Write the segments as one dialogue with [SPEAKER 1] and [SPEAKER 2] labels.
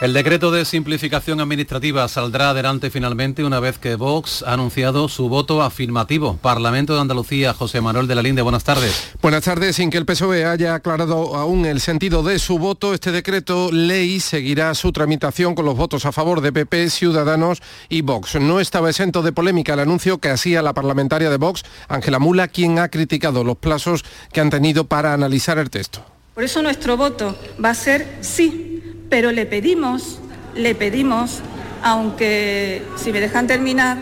[SPEAKER 1] El decreto de simplificación administrativa saldrá adelante finalmente una vez que Vox ha anunciado su voto afirmativo. Parlamento de Andalucía, José Manuel de la Linde, buenas tardes.
[SPEAKER 2] Buenas tardes. Sin que el PSOE haya aclarado aún el sentido de su voto, este decreto ley seguirá su tramitación con los votos a favor de PP, Ciudadanos y Vox. No estaba exento de polémica el anuncio que hacía la parlamentaria de Vox, Ángela Mula, quien ha criticado los plazos que han tenido para analizar el texto.
[SPEAKER 3] Por eso nuestro voto va a ser sí pero le pedimos, le pedimos, aunque si me dejan terminar,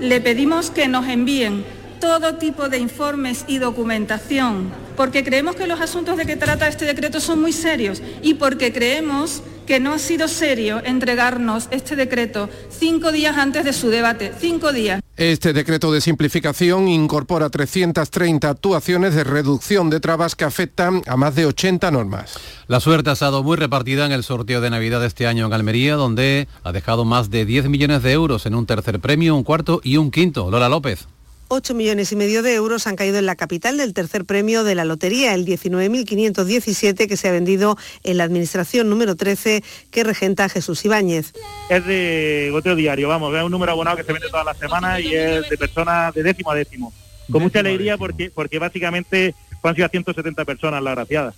[SPEAKER 3] le pedimos que nos envíen todo tipo de informes y documentación, porque creemos que los asuntos de que trata este decreto son muy serios y porque creemos que no ha sido serio entregarnos este decreto cinco días antes de su debate, cinco días.
[SPEAKER 2] Este decreto de simplificación incorpora 330 actuaciones de reducción de trabas que afectan a más de 80 normas.
[SPEAKER 1] La suerte ha estado muy repartida en el sorteo de Navidad de este año en Almería, donde ha dejado más de 10 millones de euros en un tercer premio, un cuarto y un quinto. Lola López.
[SPEAKER 4] 8 millones y medio de euros han caído en la capital del tercer premio de la lotería, el 19.517 que se ha vendido en la administración número 13 que regenta Jesús Ibáñez.
[SPEAKER 5] Es de goteo diario, vamos, es un número abonado que se vende todas las semanas y es de personas de décimo a décimo. Con mucha alegría porque, porque básicamente han sido a 170 personas la graciadas.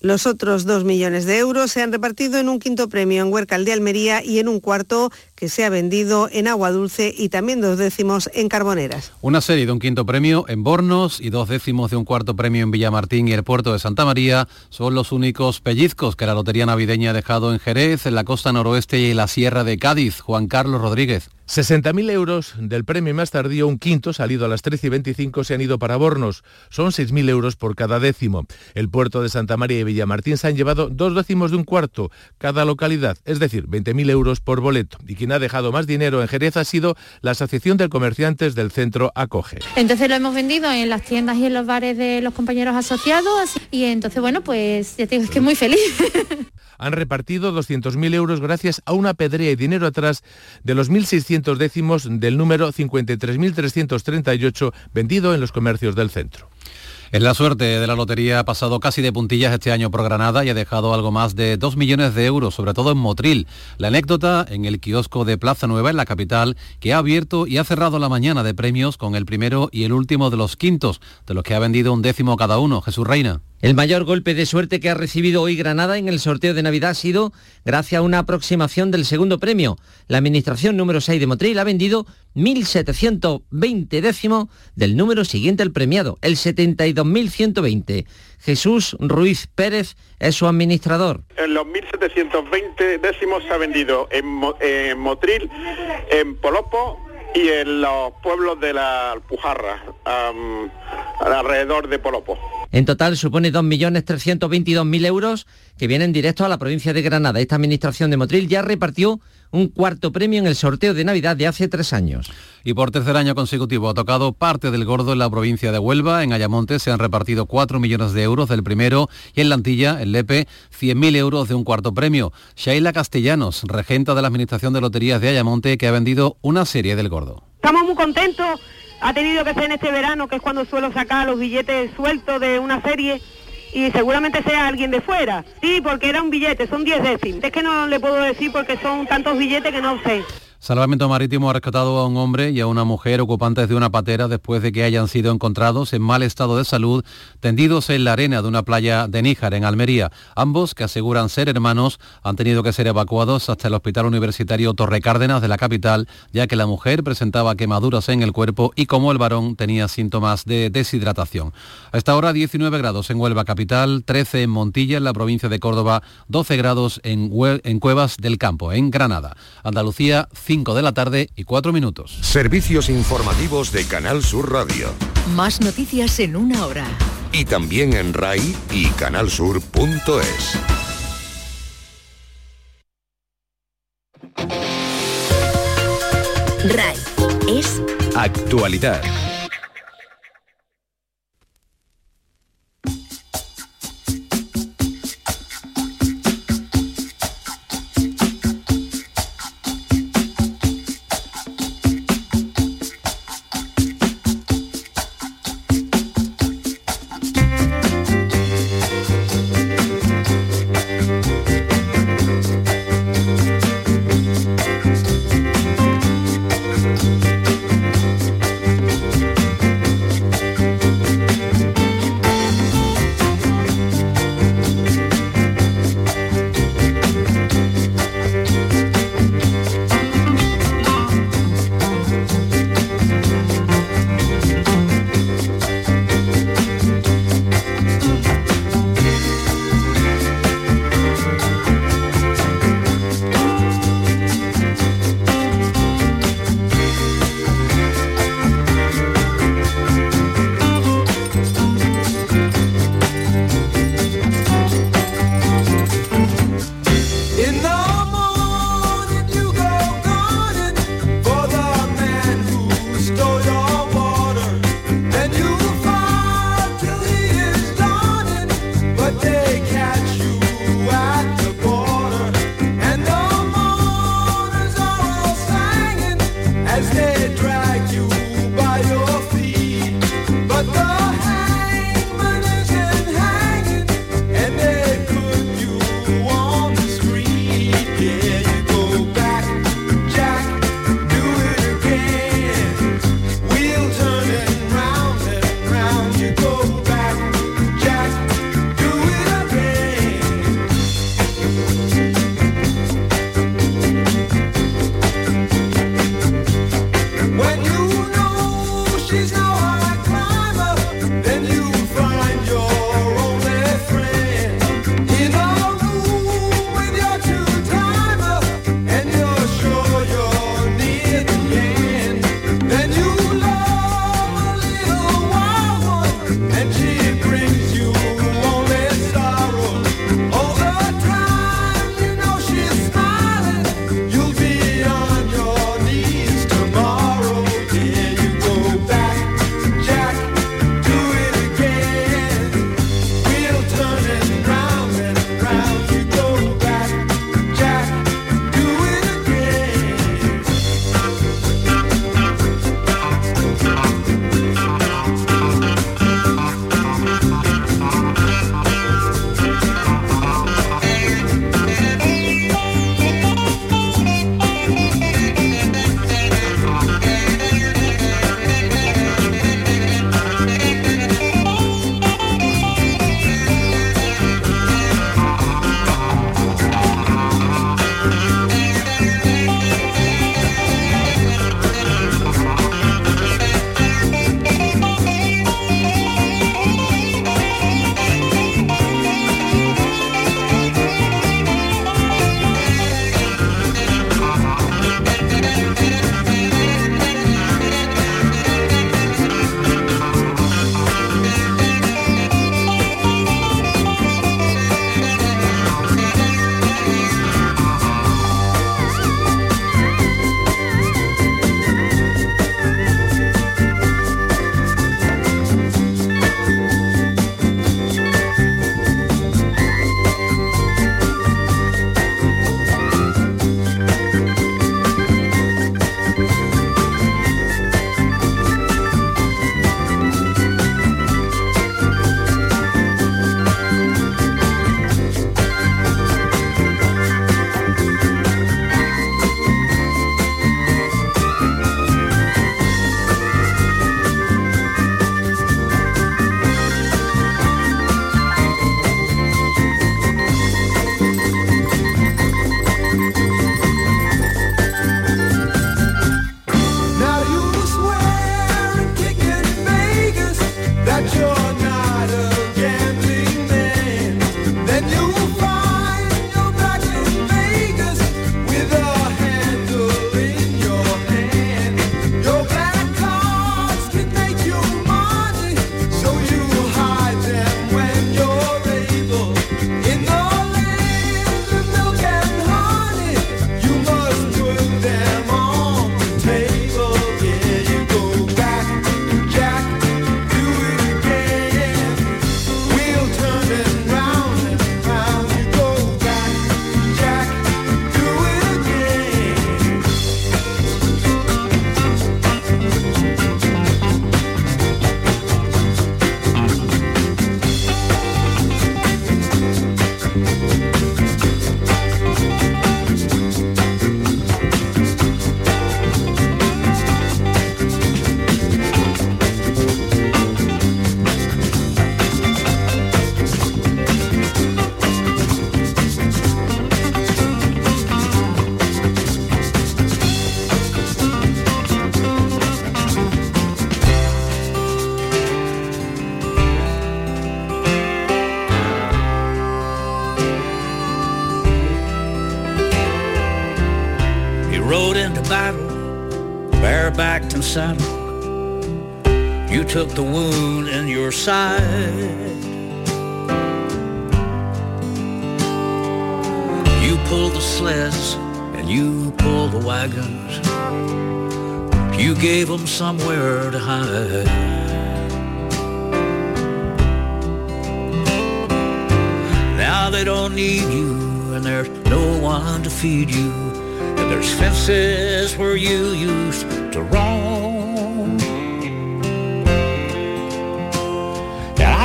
[SPEAKER 4] Los otros 2 millones de euros se han repartido en un quinto premio en Huercal de Almería y en un cuarto que se ha vendido en Agua Dulce y también dos décimos en Carboneras.
[SPEAKER 1] Una serie de un quinto premio en Bornos y dos décimos de un cuarto premio en Villamartín y el puerto de Santa María son los únicos pellizcos que la Lotería Navideña ha dejado en Jerez, en la costa noroeste y en la Sierra de Cádiz. Juan Carlos Rodríguez.
[SPEAKER 6] 60.000 euros del premio más tardío, un quinto, salido a las 13 y 25, se han ido para Bornos. Son 6.000 euros por cada décimo. El puerto de Santa María y Villamartín se han llevado dos décimos de un cuarto cada localidad, es decir, 20.000 euros por boleto. Y quien ha dejado más dinero en Jerez ha sido la Asociación de Comerciantes del Centro Acoge.
[SPEAKER 7] Entonces lo hemos vendido en las tiendas y en los bares de los compañeros asociados y entonces, bueno, pues ya te digo, es que muy feliz.
[SPEAKER 6] han repartido 200.000 euros gracias a una pedrea y dinero atrás de los 1.600 décimos del número 53.338 vendido en los comercios del centro.
[SPEAKER 1] En la suerte de la lotería ha pasado casi de puntillas este año por Granada y ha dejado algo más de 2 millones de euros, sobre todo en Motril. La anécdota en el kiosco de Plaza Nueva en la capital, que ha abierto y ha cerrado la mañana de premios con el primero y el último de los quintos, de los que ha vendido un décimo cada uno. Jesús Reina.
[SPEAKER 8] El mayor golpe de suerte que ha recibido hoy Granada en el sorteo de Navidad ha sido gracias a una aproximación del segundo premio. La administración número 6 de Motril ha vendido 1.720 décimos del número siguiente al premiado, el 72.120. Jesús Ruiz Pérez es su administrador.
[SPEAKER 9] En los 1.720 décimos se ha vendido en, Motril, en Polopo, y en los pueblos de la Alpujarra, alrededor de Polopo.
[SPEAKER 8] En total supone 2.322.000 euros que vienen directos a la provincia de Granada. Esta administración de Motril ya repartió un cuarto premio en el sorteo de Navidad de hace tres años.
[SPEAKER 1] Y por tercer año consecutivo ha tocado parte del gordo en la provincia de Huelva. En Ayamonte se han repartido 4 millones de euros del primero y en Lantilla, en Lepe, 100.000 euros de un cuarto premio. Shaila Castellanos, regenta de la Administración de Loterías de Ayamonte, que ha vendido una serie del gordo.
[SPEAKER 10] Estamos muy contentos. Ha tenido que ser en este verano, que es cuando suelo sacar los billetes sueltos de una serie y seguramente sea alguien de fuera. Sí, porque era un billete, son 10 décimos. Es que no le puedo decir porque son tantos billetes que no sé.
[SPEAKER 1] Salvamento Marítimo ha rescatado a un hombre y a una mujer ocupantes de una patera después de que hayan sido encontrados en mal estado de salud tendidos en la arena de una playa de Níjar, en Almería. Ambos, que aseguran ser hermanos, han tenido que ser evacuados hasta el Hospital Universitario Torre Cárdenas de la capital, ya que la mujer presentaba quemaduras en el cuerpo y como el varón tenía síntomas de deshidratación. A esta hora 19 grados en Huelva capital, 13 en Montilla, en la provincia de Córdoba, 12 grados en, en Cuevas del Campo, en Granada. Andalucía, 5 de la tarde y 4 minutos.
[SPEAKER 11] Servicios informativos de Canal Sur Radio.
[SPEAKER 12] Más noticias en una hora.
[SPEAKER 11] Y también en RAI y canalsur.es.
[SPEAKER 12] RAI es
[SPEAKER 11] actualidad.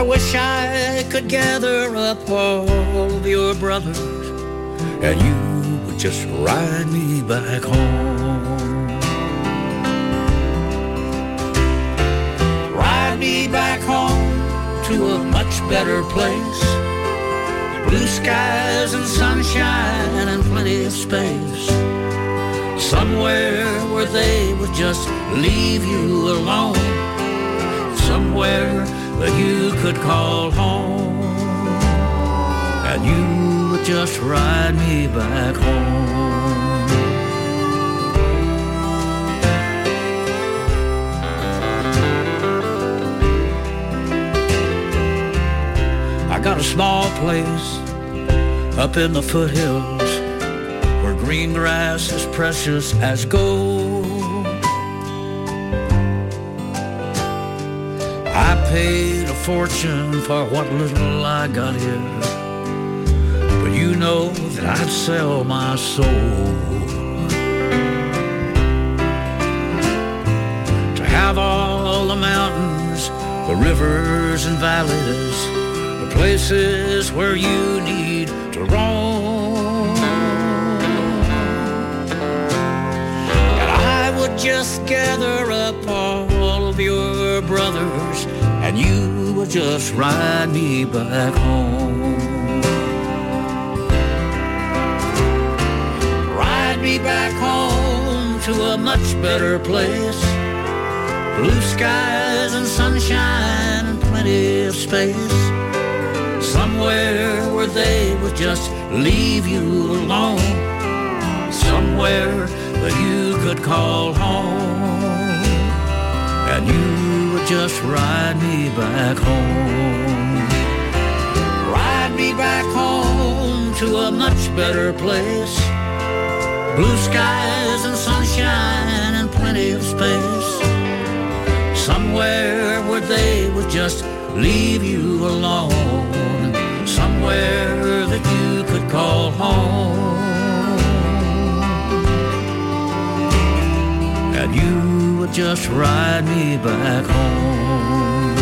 [SPEAKER 13] Wish I could gather up all of your brothers and you would just ride me back home. Ride me back home to a much better place. Blue skies and sunshine and plenty of space. Somewhere where they would just leave you alone. Somewhere that you could call home. And you would just ride me back home. I got a small place up in the foothills where green grass is precious as gold. Paid a fortune for what little I got here, but you know that I'd sell my soul to have all the mountains, the rivers and valleys, the places where you need to roam. And I would just gather up all of your brothers and you would just ride me back home. Ride me back home to a much better place. Blue skies and sunshine and plenty of space. Somewhere where they would just leave you alone. Somewhere that you could call home. Just ride me back home. Ride me back home to a much better place. Blue skies and sunshine and plenty of space. Somewhere where they would just leave you alone. Somewhere that you could call home. Would just ride me back home.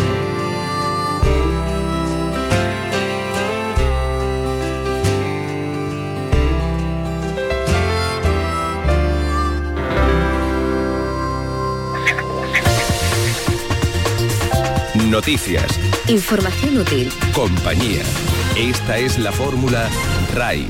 [SPEAKER 11] Noticias,
[SPEAKER 12] Información útil.
[SPEAKER 11] compañía. Esta es la fórmula RAI.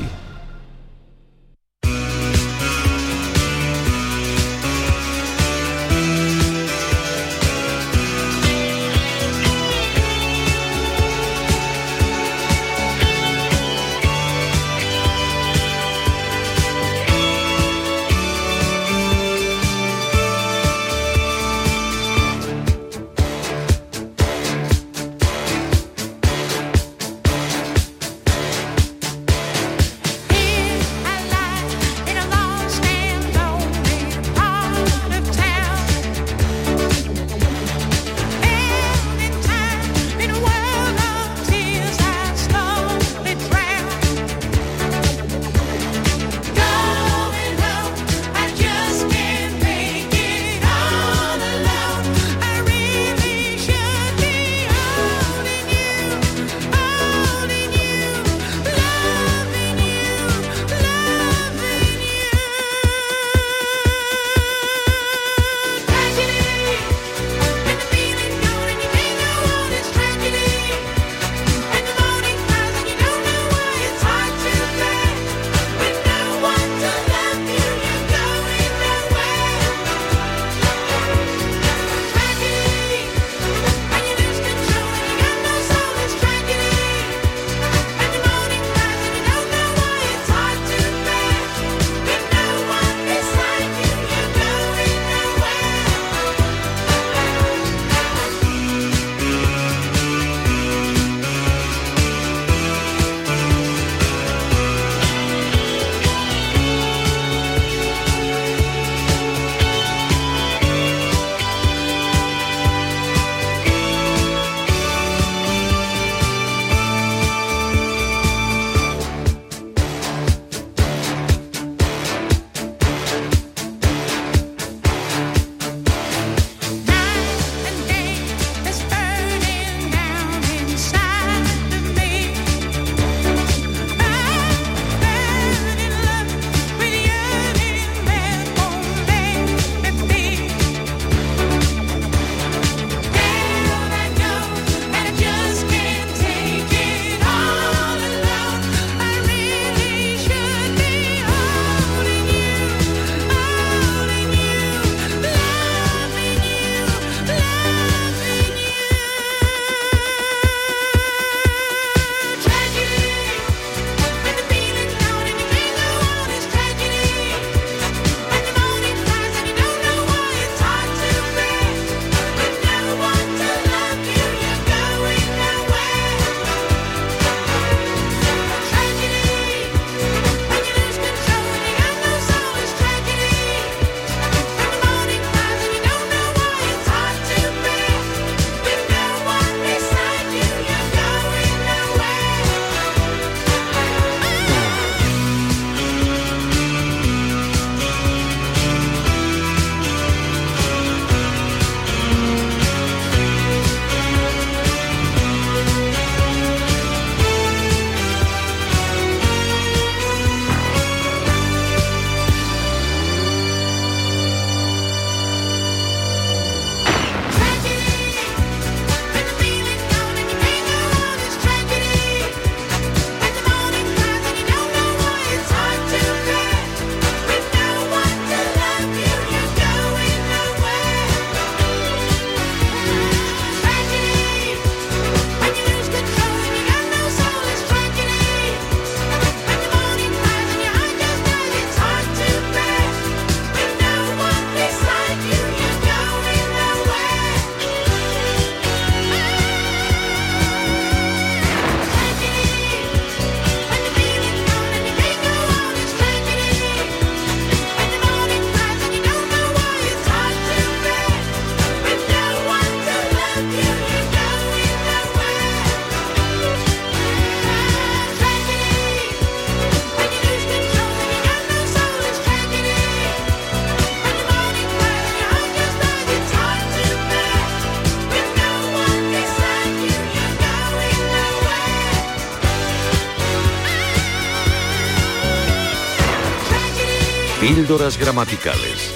[SPEAKER 11] Píldoras gramaticales.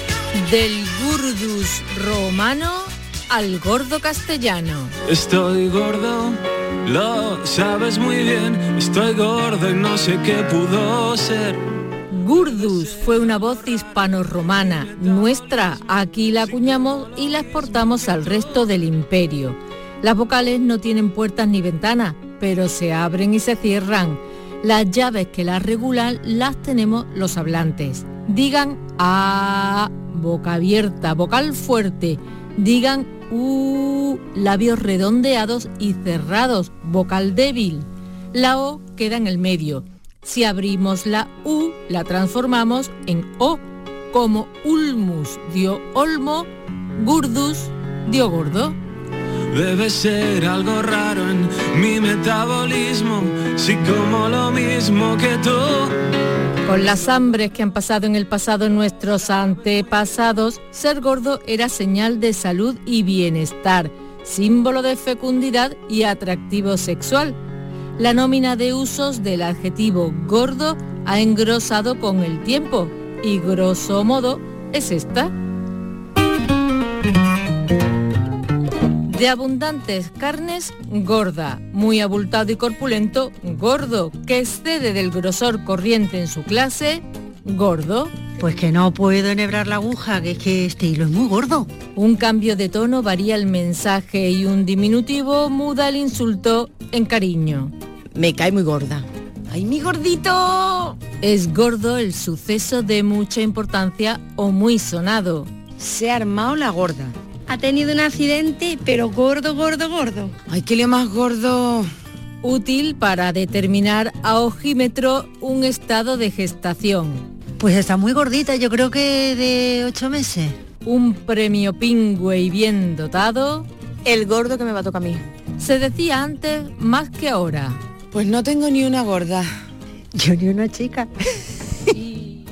[SPEAKER 14] Del gurdus romano al gordo castellano.
[SPEAKER 15] Estoy gordo, lo sabes muy bien. Estoy gordo y no sé qué pudo ser.
[SPEAKER 14] Gurdus fue una voz hispano-romana nuestra. Aquí la acuñamos y la exportamos al resto del imperio. Las vocales no tienen puertas ni ventanas, pero se abren y se cierran. Las llaves que las regulan las tenemos los hablantes. Digan A, boca abierta, vocal fuerte. Digan U, labios redondeados y cerrados, vocal débil. La O queda en el medio. Si abrimos la U, la transformamos en O, como ulmus dio olmo, gurdus dio gordo.
[SPEAKER 15] Debe ser algo raro en mi metabolismo, si como lo mismo que tú.
[SPEAKER 14] Con las hambres que han pasado en el pasado nuestros antepasados, ser gordo era señal de salud y bienestar, símbolo de fecundidad y atractivo sexual. La nómina de usos del adjetivo gordo ha engrosado con el tiempo y grosso modo es esta. De abundantes carnes, gorda, muy abultado y corpulento, gordo, que excede del grosor corriente en su clase, gordo.
[SPEAKER 16] Pues que no puedo enhebrar la aguja, que es que este hilo es muy gordo.
[SPEAKER 14] Un cambio de tono varía el mensaje y un diminutivo muda el insulto en cariño.
[SPEAKER 16] Me cae muy gorda. ¡Ay, mi gordito!
[SPEAKER 14] Es gordo el suceso de mucha importancia o muy sonado.
[SPEAKER 16] Se ha armado la gorda.
[SPEAKER 17] Ha tenido un accidente, pero gordo, gordo, gordo.
[SPEAKER 16] ¡Ay, qué lío más gordo!
[SPEAKER 14] Útil para determinar a ojímetro un estado de gestación.
[SPEAKER 16] Pues está muy gordita, yo creo que de ocho meses.
[SPEAKER 14] Un premio pingüe y bien dotado.
[SPEAKER 16] El gordo que me va a tocar a mí.
[SPEAKER 14] Se decía antes más que ahora.
[SPEAKER 16] Pues no tengo ni una gorda. Yo ni una chica.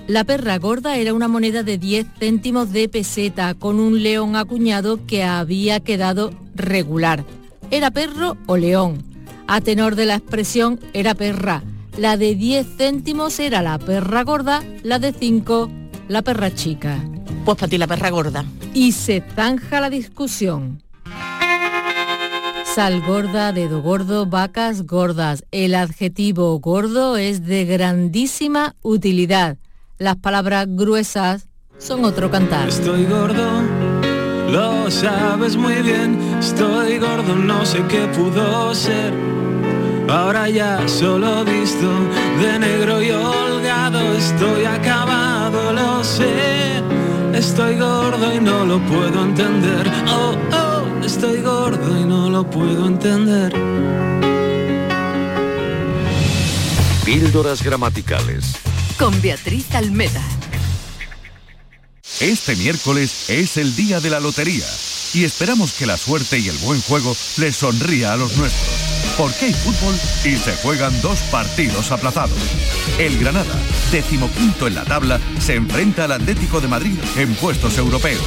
[SPEAKER 14] La perra gorda era una moneda de 10 céntimos de peseta con un león acuñado que había quedado regular. Era perro o león. A tenor de la expresión era perra. La de 10 céntimos era la perra gorda, la de 5 la perra chica.
[SPEAKER 16] Pues para ti la perra gorda.
[SPEAKER 14] Y se zanja la discusión. Sal gorda, dedo gordo, vacas gordas. El adjetivo gordo es de grandísima utilidad. Las palabras gruesas son otro cantar.
[SPEAKER 15] Estoy gordo, lo sabes muy bien. Estoy gordo, no sé qué pudo ser. Ahora ya solo visto de negro y holgado. Estoy acabado, lo sé. Estoy gordo y no lo puedo entender. Oh, oh, estoy gordo y no lo puedo entender.
[SPEAKER 11] Píldoras gramaticales.
[SPEAKER 12] Con Beatriz Almeda.
[SPEAKER 18] Este miércoles es el día de la lotería y esperamos que la suerte y el buen juego les sonría a los nuestros. Porque hay fútbol y se juegan dos partidos aplazados. El Granada, decimoquinto en la tabla, se enfrenta al Atlético de Madrid en puestos europeos.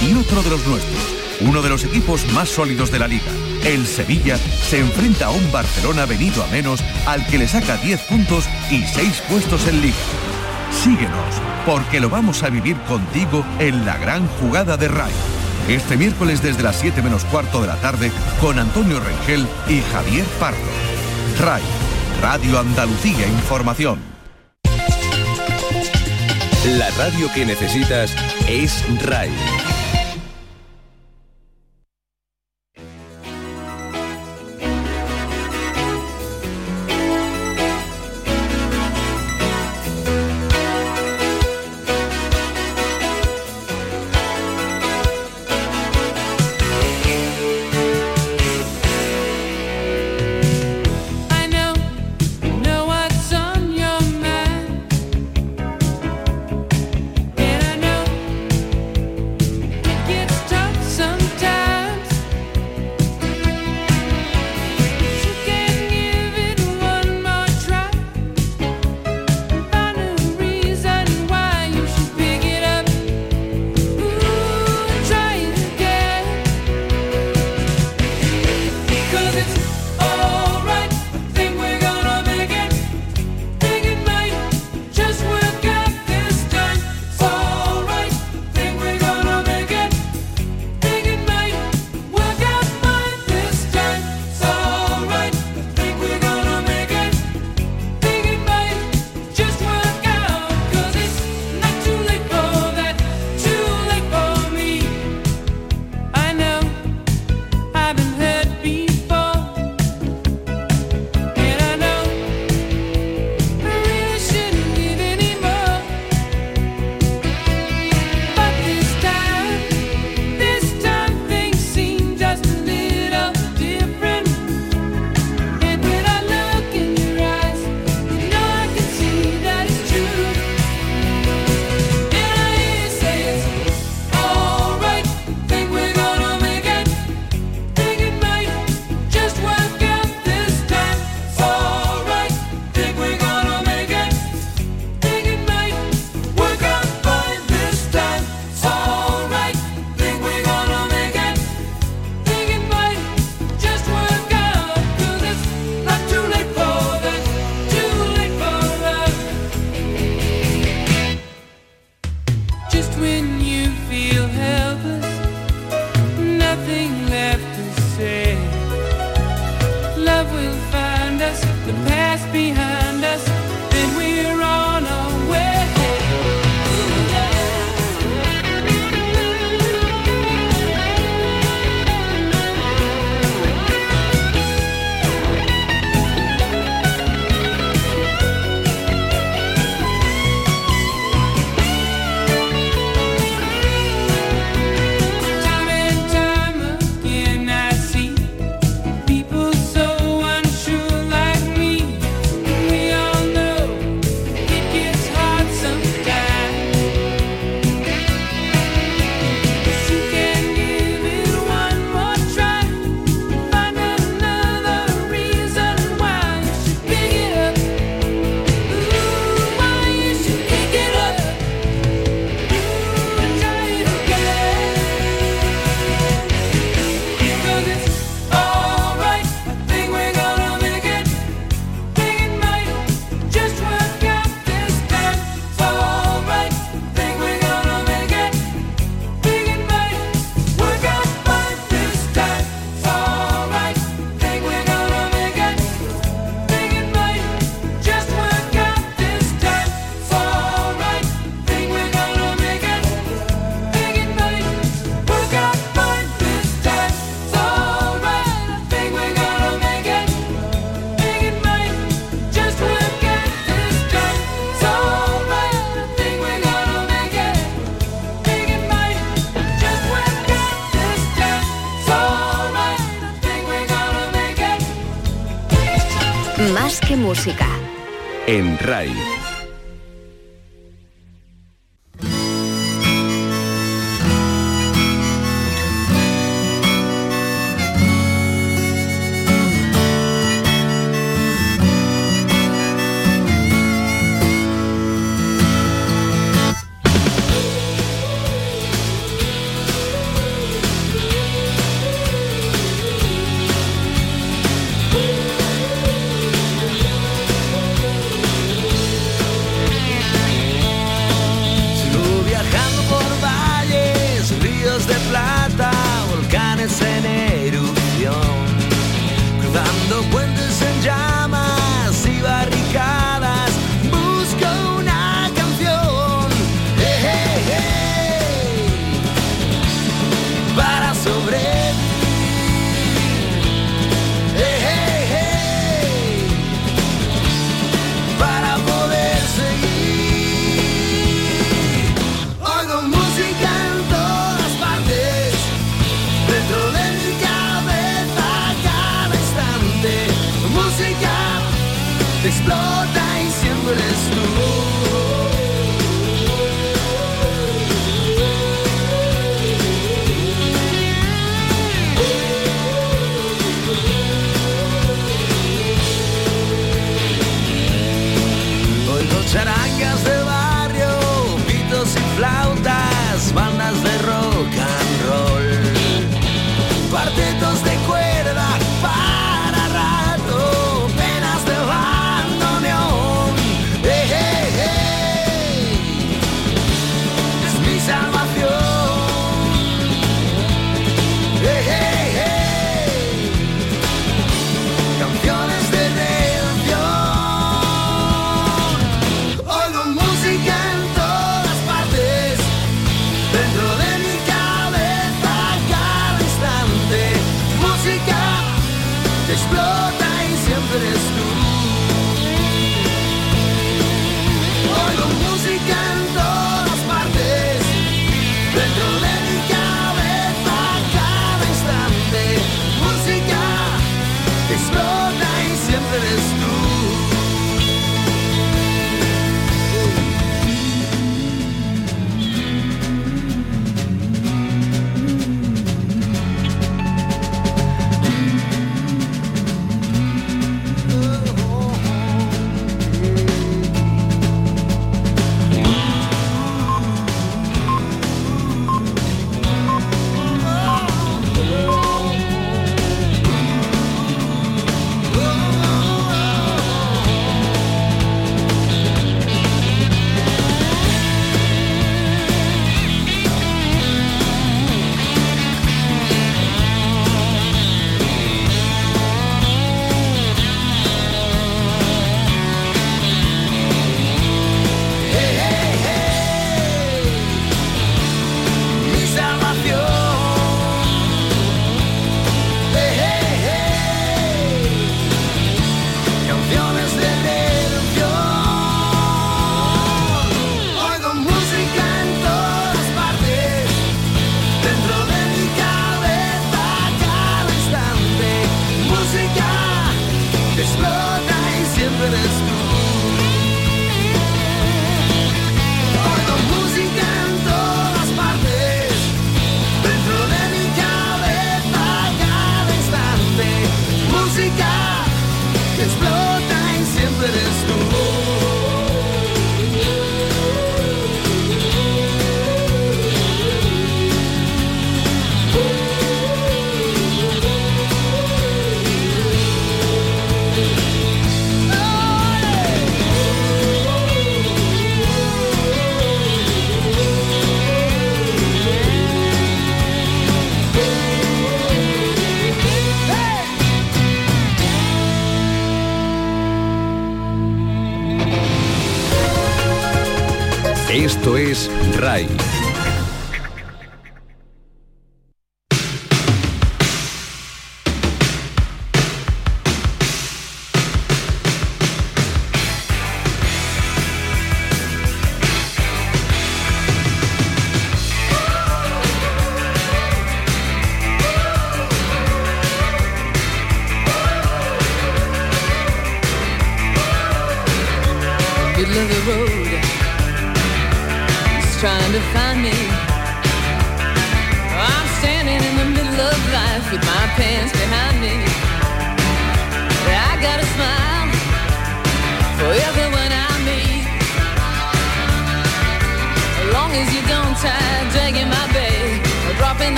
[SPEAKER 18] Y otro de los nuestros, uno de los equipos más sólidos de la liga, el Sevilla, se enfrenta a un Barcelona venido a menos al que le saca 10 puntos y 6 puestos en liga. Síguenos, porque lo vamos a vivir contigo en la gran jugada de RAI. Este miércoles desde las 7 menos cuarto de la tarde con Antonio Rengel y Javier Pardo. RAI, Radio Andalucía Información.
[SPEAKER 11] La radio que necesitas es RAI.
[SPEAKER 18] RAI.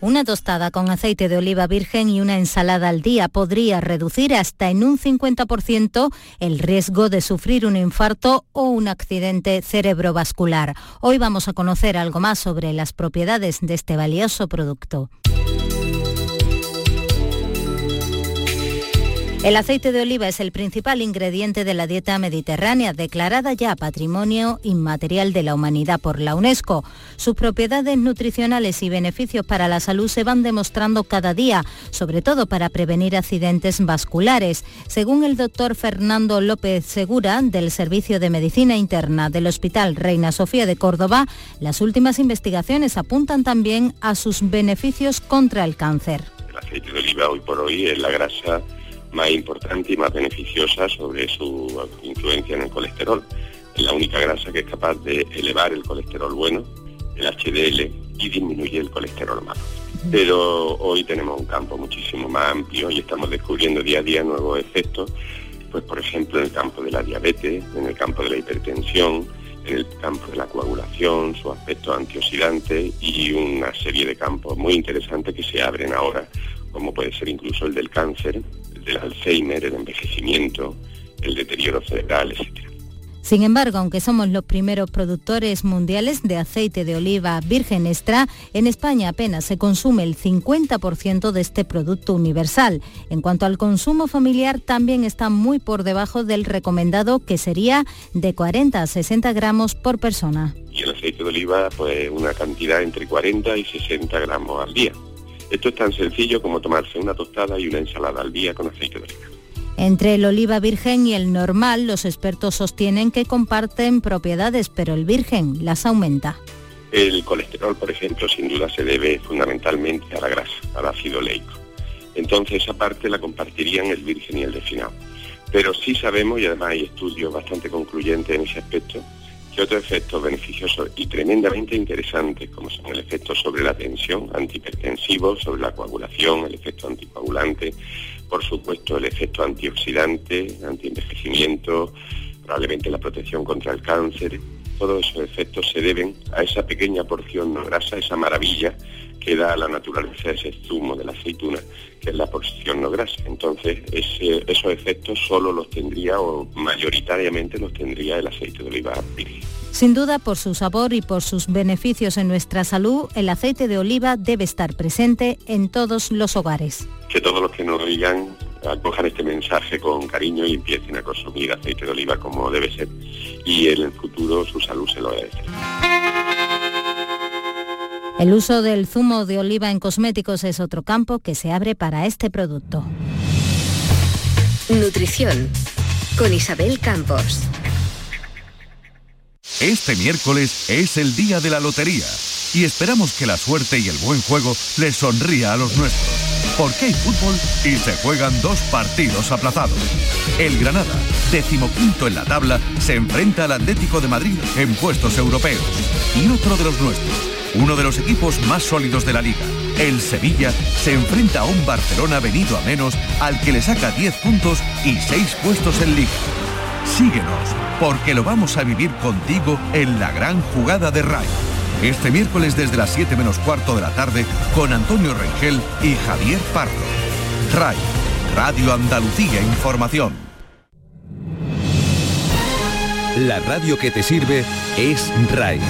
[SPEAKER 19] Una tostada con aceite de oliva virgen y una ensalada al día podría reducir hasta en un 50% el riesgo de sufrir un infarto o un accidente cerebrovascular. Hoy vamos a conocer algo más sobre las propiedades de este valioso producto. El aceite de oliva es el principal ingrediente de la dieta mediterránea, declarada ya Patrimonio Inmaterial de la Humanidad por la UNESCO. Sus propiedades nutricionales y beneficios para la salud se van demostrando cada día, sobre todo para prevenir accidentes vasculares. Según el doctor Fernando López Segura, del Servicio de Medicina Interna del Hospital Reina Sofía de Córdoba, las últimas investigaciones apuntan también a sus beneficios contra el cáncer.
[SPEAKER 20] El aceite de oliva hoy por hoy es la grasa más importante y más beneficiosa sobre su influencia en el colesterol. Es la única grasa que es capaz de elevar el colesterol bueno, el HDL, y disminuye el colesterol malo. Pero hoy tenemos un campo muchísimo más amplio y estamos descubriendo día a día nuevos efectos, pues por ejemplo en el campo de la diabetes, en el campo de la hipertensión, en el campo de la coagulación, su aspecto antioxidante y una serie de campos muy interesantes que se abren ahora, como puede ser incluso el del cáncer, del Alzheimer, el envejecimiento, el deterioro cerebral, etc.
[SPEAKER 19] Sin embargo, aunque somos los primeros productores mundiales de aceite de oliva virgen extra, en España apenas se consume el 50% de este producto universal. En cuanto al consumo familiar, también está muy por debajo del recomendado, que sería de 40 a 60 gramos por persona.
[SPEAKER 20] Y el aceite de oliva, pues una cantidad entre 40 y 60 gramos al día. Esto es tan sencillo como tomarse una tostada y una ensalada al día con aceite de oliva.
[SPEAKER 19] Entre el oliva virgen y el normal, los expertos sostienen que comparten propiedades, pero el virgen las aumenta.
[SPEAKER 20] El colesterol, por ejemplo, sin duda se debe fundamentalmente a la grasa, al ácido leico. Entonces esa parte la compartirían el virgen y el definado. Pero sí sabemos, y además hay estudios bastante concluyentes en ese aspecto, que otros efectos beneficiosos y tremendamente interesantes, como son el efecto sobre la tensión, antihipertensivo, sobre la coagulación, el efecto anticoagulante, por supuesto el efecto antioxidante, antienvejecimiento, probablemente la protección contra el cáncer, todos esos efectos se deben a esa pequeña porción no grasa, esa maravilla que da la naturaleza ese zumo de la aceituna, que es la porción no grasa. Entonces, esos efectos solo los tendría o mayoritariamente los tendría el aceite de oliva virgen.
[SPEAKER 19] Sin duda, por su sabor y por sus beneficios en nuestra salud, el aceite de oliva debe estar presente en todos los hogares.
[SPEAKER 20] Que todos los que nos oigan acojan este mensaje con cariño y empiecen a consumir aceite de oliva como debe ser. Y en el futuro su salud se lo agradece.
[SPEAKER 19] El uso del zumo de oliva en cosméticos es otro campo que se abre para este producto.
[SPEAKER 12] Nutrición con Isabel Campos.
[SPEAKER 18] Este miércoles es el día de la lotería y esperamos que la suerte y el buen juego les sonría a los nuestros. Porque hay fútbol y se juegan dos partidos aplazados. El Granada, decimoquinto en la tabla, se enfrenta al Atlético de Madrid en puestos europeos. Y otro de los nuestros, uno de los equipos más sólidos de la liga, el Sevilla, se enfrenta a un Barcelona venido a menos al que le saca 10 puntos y 6 puestos en liga. Síguenos, porque lo vamos a vivir contigo en la gran jugada de RAI. Este miércoles desde las 7 menos cuarto de la tarde con Antonio Rengel y Javier Pardo. RAI, Radio Andalucía Información.
[SPEAKER 11] La radio que te sirve es RAI.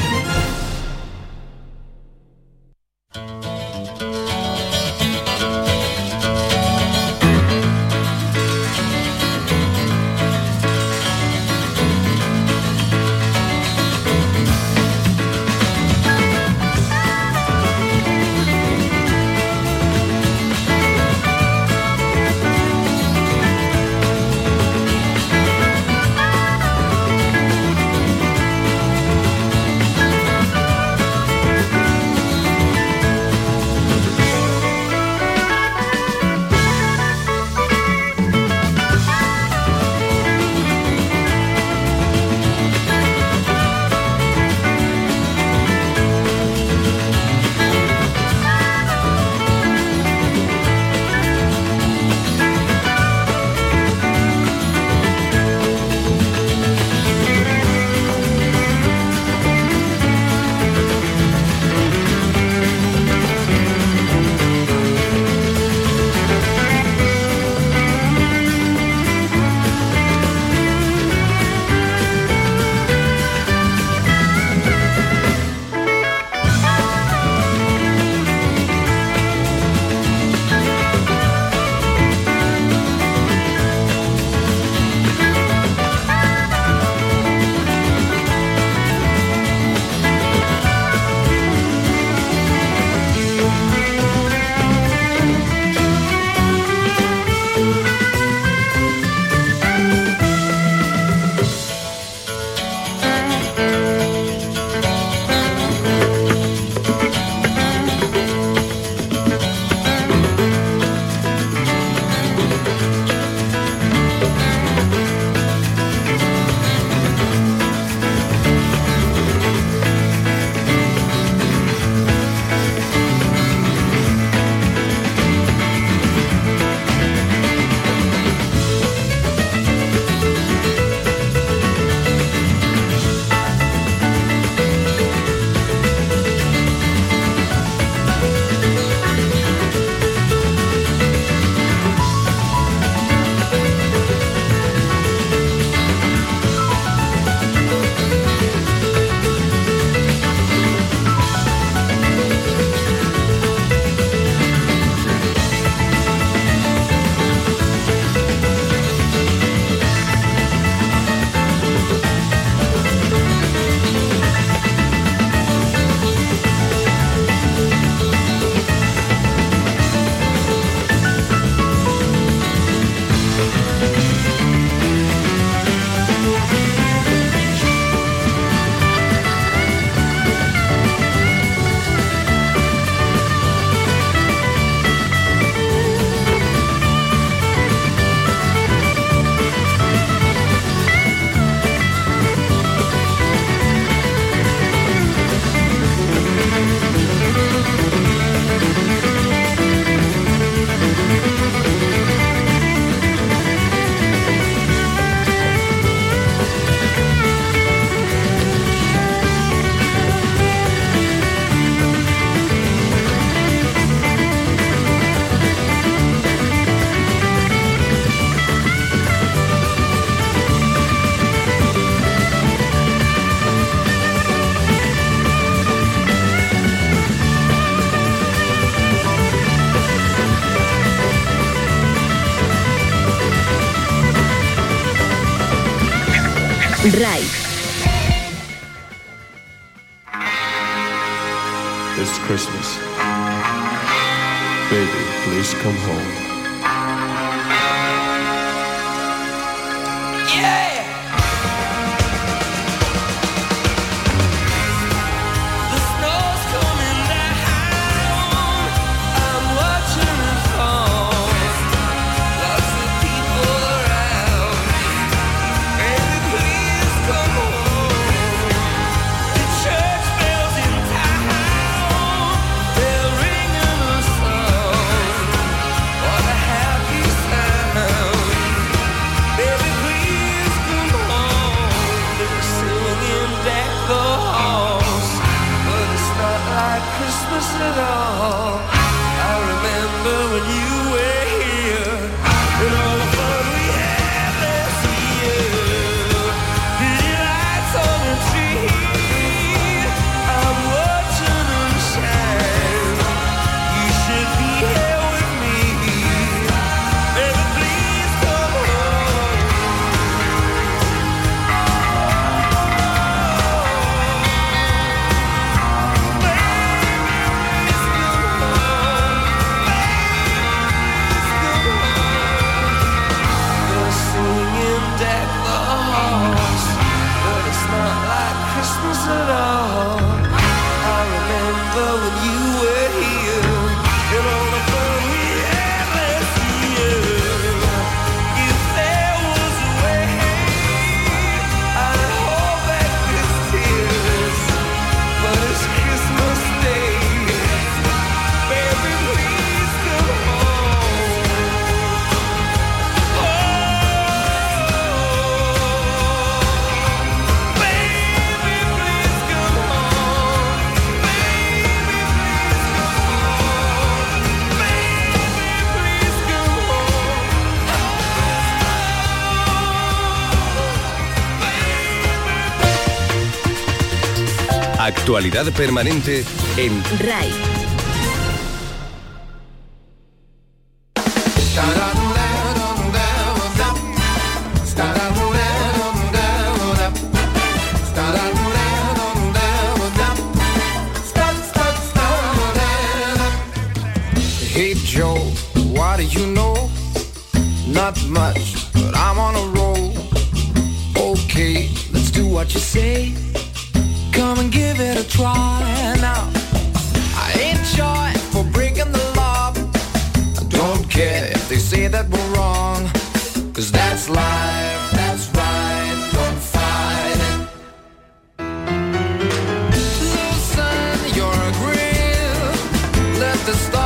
[SPEAKER 11] Actualidad permanente en
[SPEAKER 12] RAI.
[SPEAKER 13] the stars.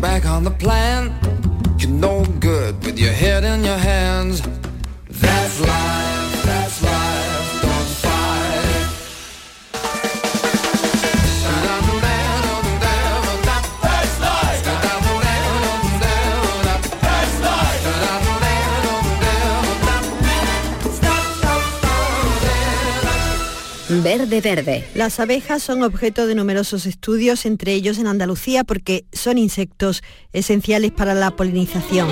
[SPEAKER 13] Back on the plan. You're no good with your head in your hands. That's
[SPEAKER 12] Verde Verde.
[SPEAKER 4] Las abejas son objeto de numerosos estudios, entre ellos en Andalucía, porque son insectos esenciales para la polinización.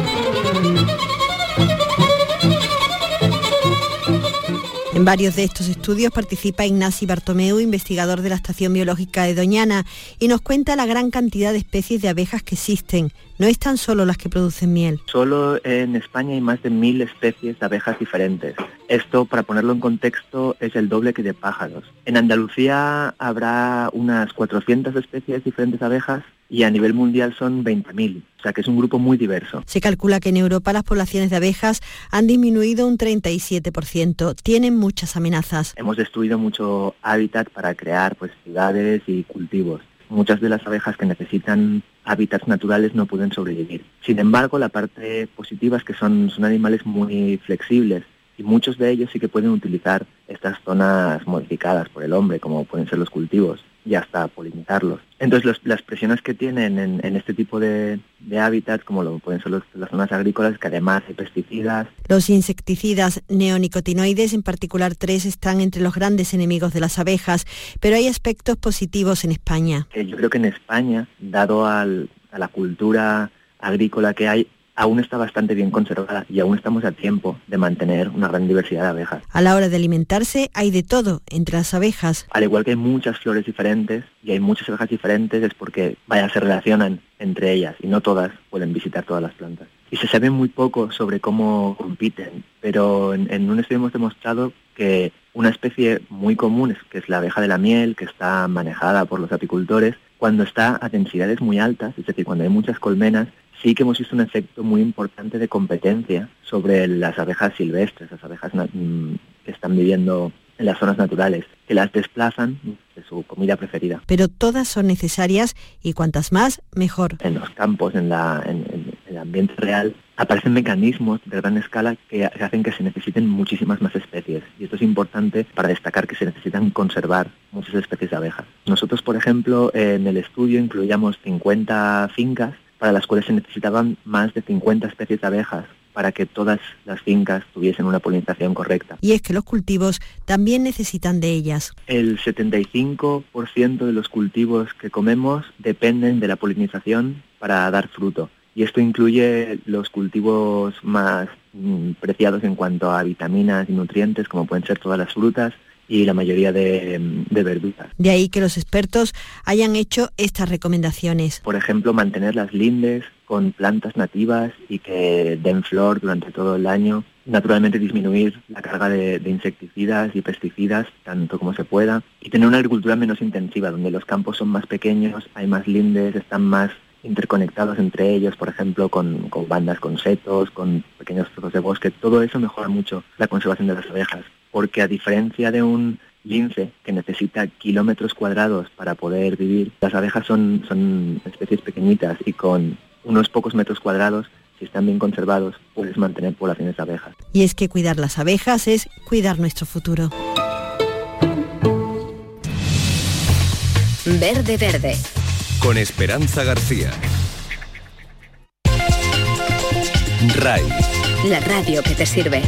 [SPEAKER 4] En varios de estos estudios participa Ignasi Bartomeu, investigador de la Estación Biológica de Doñana, y nos cuenta la gran cantidad de especies de abejas que existen. No están solo las que producen miel.
[SPEAKER 21] Solo en España hay más de mil especies de abejas diferentes. Esto, para ponerlo en contexto, es el doble que de pájaros. En Andalucía habrá unas 400 especies diferentes de abejas y a nivel mundial son 20.000. O sea que es un grupo muy diverso.
[SPEAKER 4] Se calcula que en Europa las poblaciones de abejas han disminuido un 37%. Tienen muchas amenazas.
[SPEAKER 21] Hemos destruido mucho hábitat para crear pues, ciudades y cultivos. Muchas de las abejas que necesitan hábitats naturales no pueden sobrevivir. Sin embargo, la parte positiva es que son, son animales muy flexibles y muchos de ellos sí que pueden utilizar estas zonas modificadas por el hombre, como pueden ser los cultivos, y hasta polinizarlos. Entonces los- las presiones que tienen en, en este tipo de, de hábitats, como lo pueden ser los- las zonas agrícolas, que además hay pesticidas,
[SPEAKER 4] Los insecticidas neonicotinoides, en particular tres, están entre los grandes enemigos de las abejas, pero hay aspectos positivos en España.
[SPEAKER 21] yo creo que en España, dado al- a la cultura agrícola que hay, aún está bastante bien conservada y aún estamos a tiempo de mantener una gran diversidad de abejas.
[SPEAKER 4] A la hora de alimentarse hay de todo entre las abejas.
[SPEAKER 21] Al igual que hay muchas flores diferentes y hay muchas abejas diferentes, es porque, vaya, se relacionan entre ellas y no todas pueden visitar todas las plantas. Y se sabe muy poco sobre cómo compiten, pero en, en un estudio hemos demostrado que una especie muy común, es- que es la abeja de la miel, que está manejada por los apicultores, cuando está a densidades muy altas, es decir, cuando hay muchas colmenas, sí que hemos visto un efecto muy importante de competencia sobre las abejas silvestres, las abejas mm, que están viviendo en las zonas naturales, que las desplazan de su comida preferida.
[SPEAKER 4] Pero todas son necesarias y cuantas más, mejor.
[SPEAKER 21] En los campos, en, la, en, en el ambiente real, aparecen mecanismos de gran escala que hacen que se necesiten muchísimas más especies. Y esto es importante para destacar que se necesitan conservar muchas especies de abejas. Nosotros, por ejemplo, en el estudio incluíamos 50 fincas para las cuales se necesitaban más de 50 especies de abejas para que todas las fincas tuviesen una polinización correcta.
[SPEAKER 4] Y es que los cultivos también necesitan de ellas.
[SPEAKER 21] El 75% de los cultivos que comemos dependen de la polinización para dar fruto. Y esto incluye los cultivos más mm, preciados en cuanto a vitaminas y nutrientes, como pueden ser todas las frutas y la mayoría de, de verduras.
[SPEAKER 4] De ahí que los expertos hayan hecho estas recomendaciones.
[SPEAKER 21] Por ejemplo, mantener las lindes con plantas nativas y que den flor durante todo el año. Naturalmente disminuir la carga de, de insecticidas y pesticidas tanto como se pueda. Y tener una agricultura menos intensiva, donde los campos son más pequeños, hay más lindes, están más interconectados entre ellos, por ejemplo, con, con bandas, con setos, con pequeños trozos de bosque. Todo eso mejora mucho la conservación de las abejas. Porque a diferencia de un lince que necesita kilómetros cuadrados para poder vivir, las abejas son, son especies pequeñitas y con unos pocos metros cuadrados, si están bien conservados, puedes mantener poblaciones de abejas.
[SPEAKER 4] Y es que cuidar las abejas es cuidar nuestro futuro.
[SPEAKER 12] Verde Verde.
[SPEAKER 11] Con Esperanza García. RAI.
[SPEAKER 12] La radio que te sirve.